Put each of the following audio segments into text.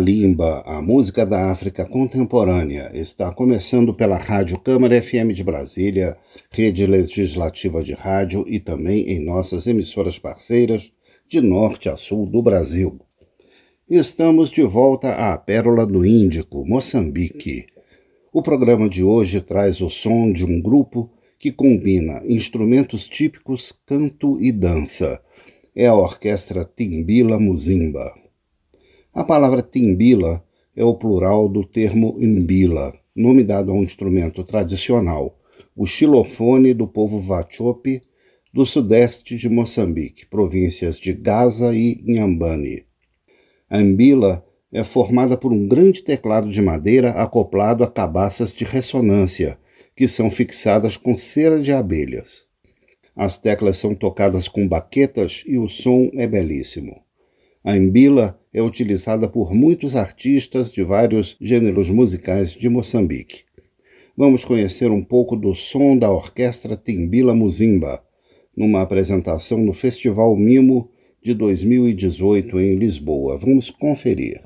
Kalimba, a música da África contemporânea, está começando pela Rádio Câmara FM de Brasília, rede legislativa de rádio e também em nossas emissoras parceiras de norte a sul do Brasil. Estamos de volta à Pérola do Índico, Moçambique. O programa de hoje traz o som de um grupo que combina instrumentos típicos, canto e dança. É a orquestra Timbila Muzimba. A palavra timbila é o plural do termo imbila, nome dado a um instrumento tradicional, o xilofone do povo Vachope do sudeste de Moçambique, províncias de Gaza e Inhambane. A imbila é formada por um grande teclado de madeira acoplado a cabaças de ressonância, que são fixadas com cera de abelhas. As teclas são tocadas com baquetas e o som é belíssimo. A imbila é utilizada por muitos artistas de vários gêneros musicais de Moçambique. Vamos conhecer um pouco do som da orquestra Timbila Muzimba, numa apresentação no Festival Mimo de 2018 em Lisboa. Vamos conferir.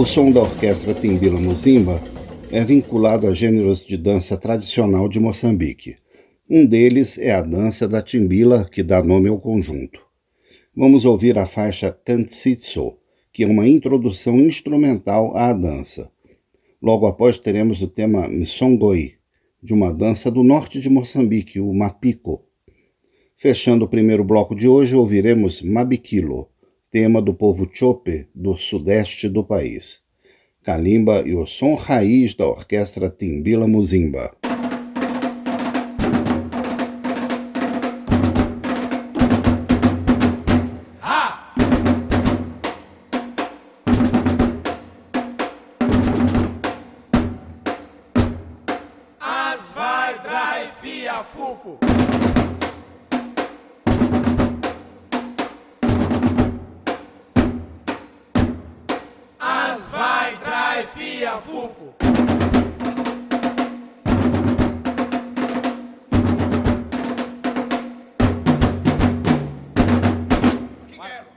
O som da orquestra Timbila Muzimba é vinculado a gêneros de dança tradicional de Moçambique. Um deles é a dança da timbila, que dá nome ao conjunto. Vamos ouvir a faixa Tantsitso, que é uma introdução instrumental à dança. Logo após teremos o tema Msongoi, de uma dança do norte de Moçambique, o Mapico. Fechando o primeiro bloco de hoje, ouviremos Mabikilo, tema do povo Chope do sudeste do país. Kalimba e o som raiz da orquestra Timbila Muzimba. Fufu. bei ya fufu.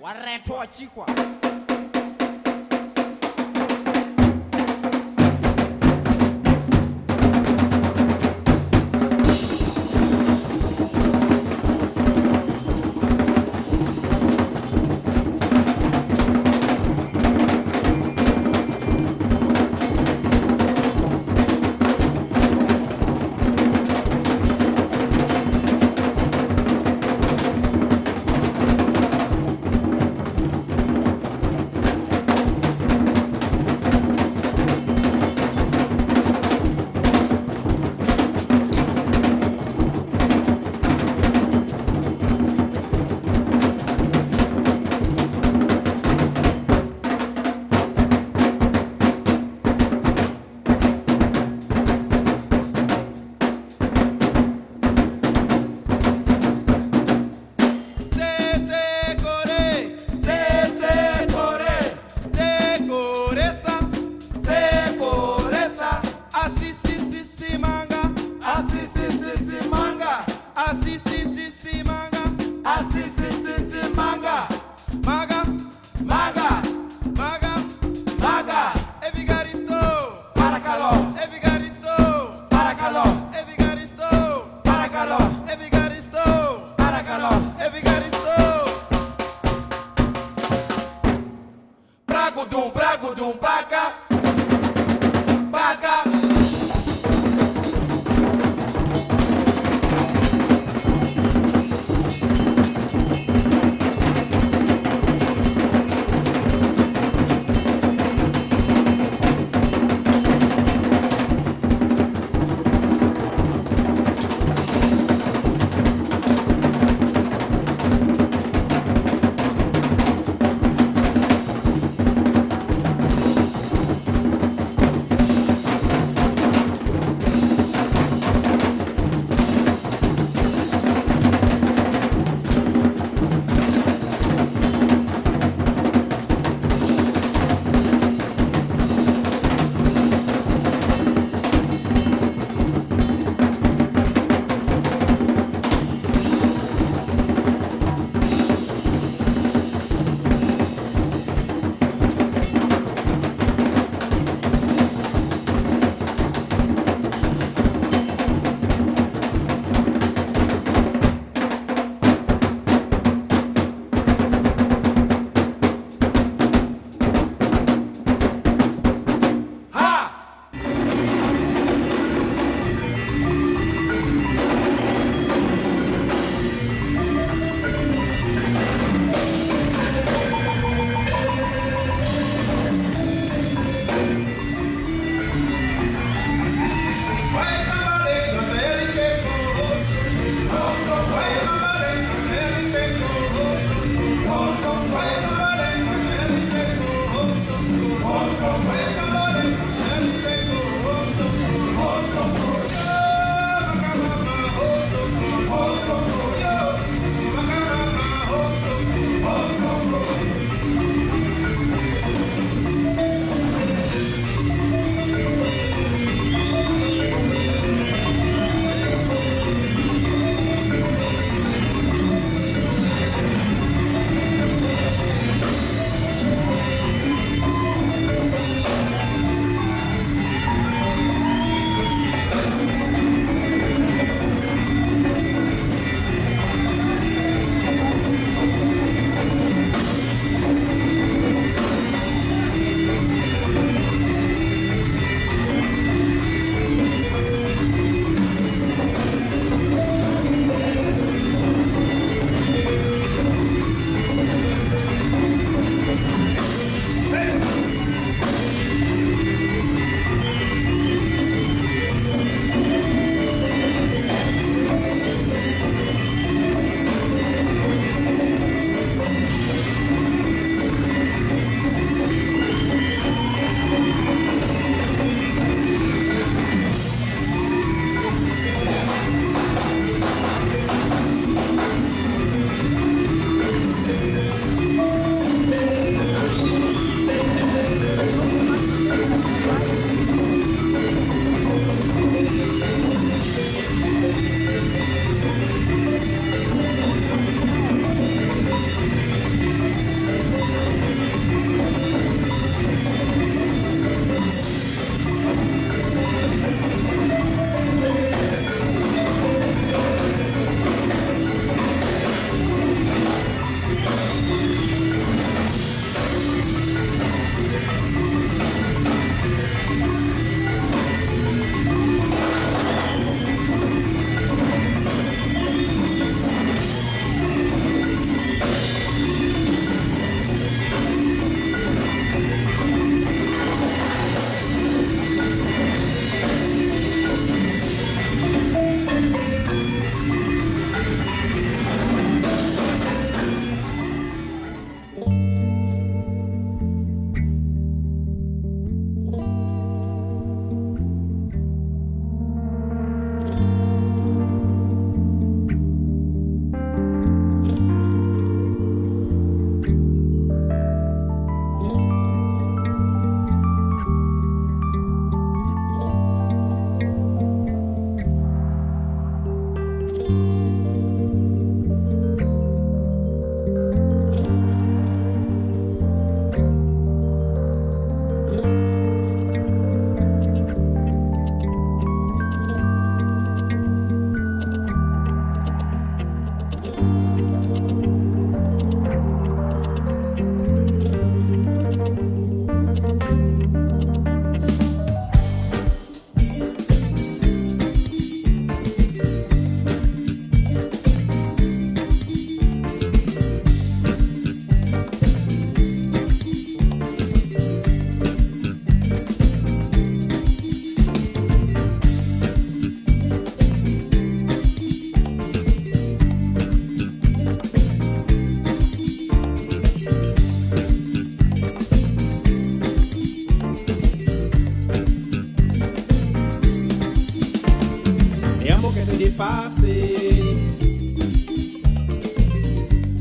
Waretoa chikwa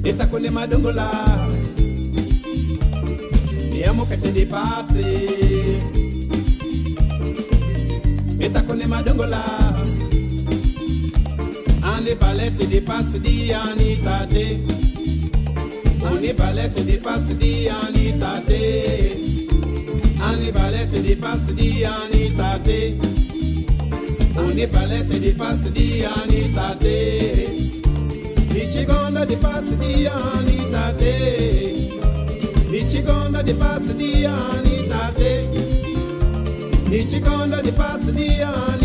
Et t'as connu ma dongola. Et à mon côté dépassé. Et t'as connu ma dongola. On est pas lève, te dépasse, dit Anita D. On est pas lève, te dépasse, dit Anita D. On est pas lève, dépasse, dit Anita balete depasse di anita te Ichigonda di passe di anita te Ichigonda di passe di anita te Ichigonda di passe di anita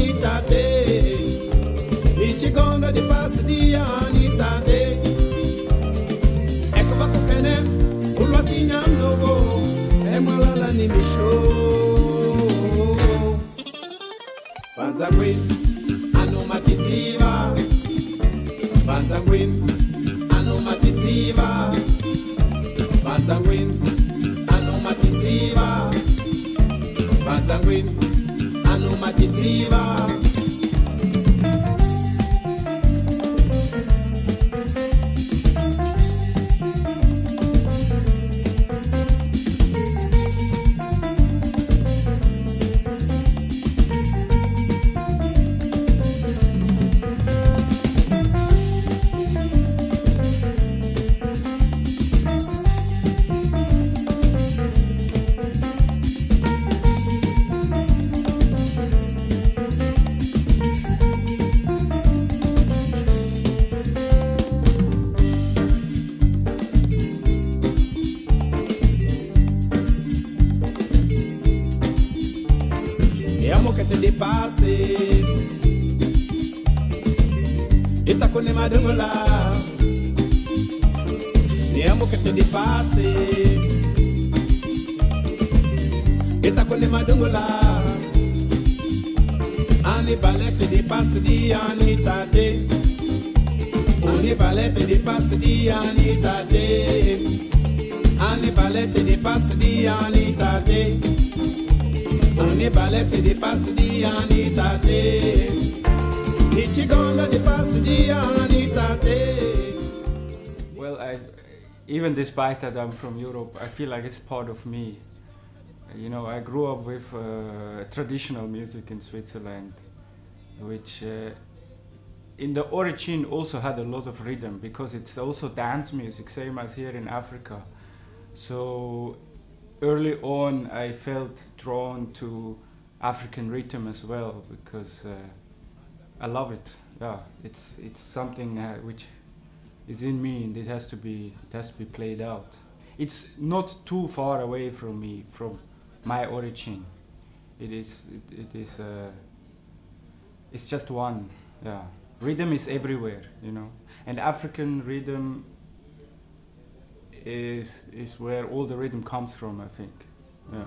anita depasse di anita depasse di anita passe di anita di anita te Well, I, even despite that I'm from Europe, I feel like it's part of me. You know, I grew up with uh, traditional music in Switzerland, which uh, in the origin also had a lot of rhythm because it's also dance music, same as here in Africa. So early on, I felt drawn to African rhythm as well because uh, I love it. Yeah, it's it's something uh, which is in me and it has to be it has to be played out. It's not too far away from me from my origin. It is it, it is uh, it's just one. Yeah, rhythm is everywhere, you know, and African rhythm is is where all the rhythm comes from. I think. Yeah.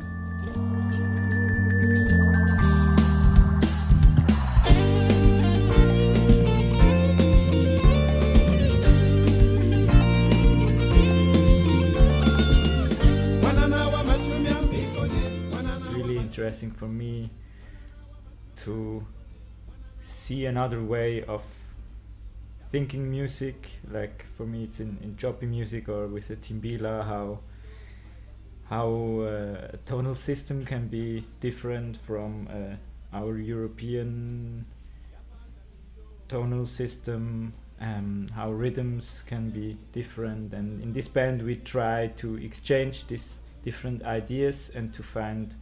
Interesting for me to see another way of thinking music like for me it's in, in Chopi music or with the timbila how how uh, a tonal system can be different from uh, our European tonal system um, how rhythms can be different. And in this band we try to exchange these different ideas and to find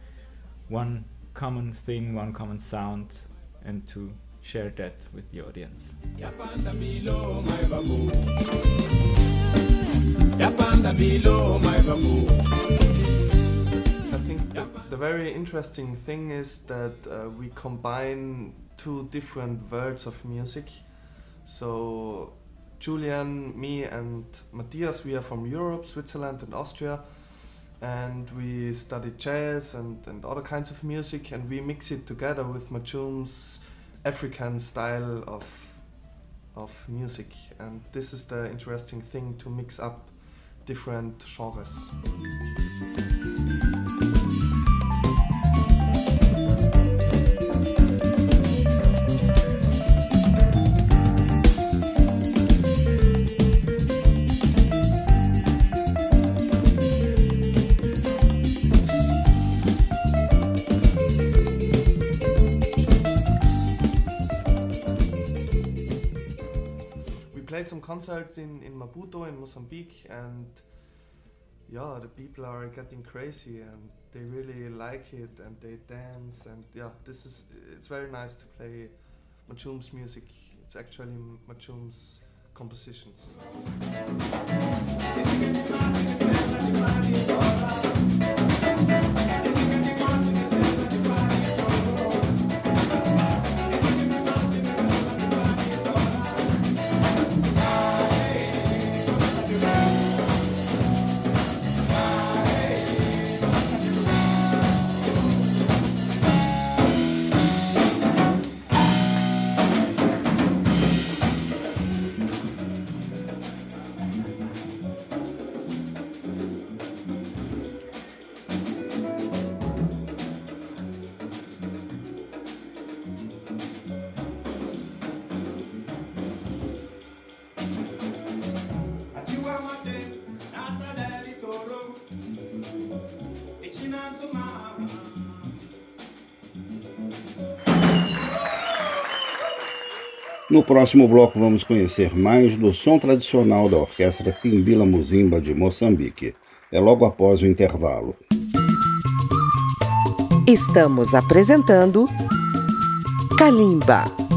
one common thing one common sound and to share that with the audience I think the, the very interesting thing is that uh, we combine two different worlds of music. So, Julian, me, and Matthias, we are from Europe, Switzerland, and Austria, and we study jazz and, and other kinds of music, and we mix it together with Matchume's African style of of music, and this is the interesting thing to mix up different genres. Played some concerts in, in Maputo in Mozambique and yeah, the people are getting crazy and they really like it and they dance and yeah, this is it's very nice to play Matchume's music. It's actually Matchume's compositions. No próximo bloco vamos conhecer mais do som tradicional da Orquestra Timbila Muzimba de Moçambique. É logo após o intervalo. Estamos apresentando Kalimba.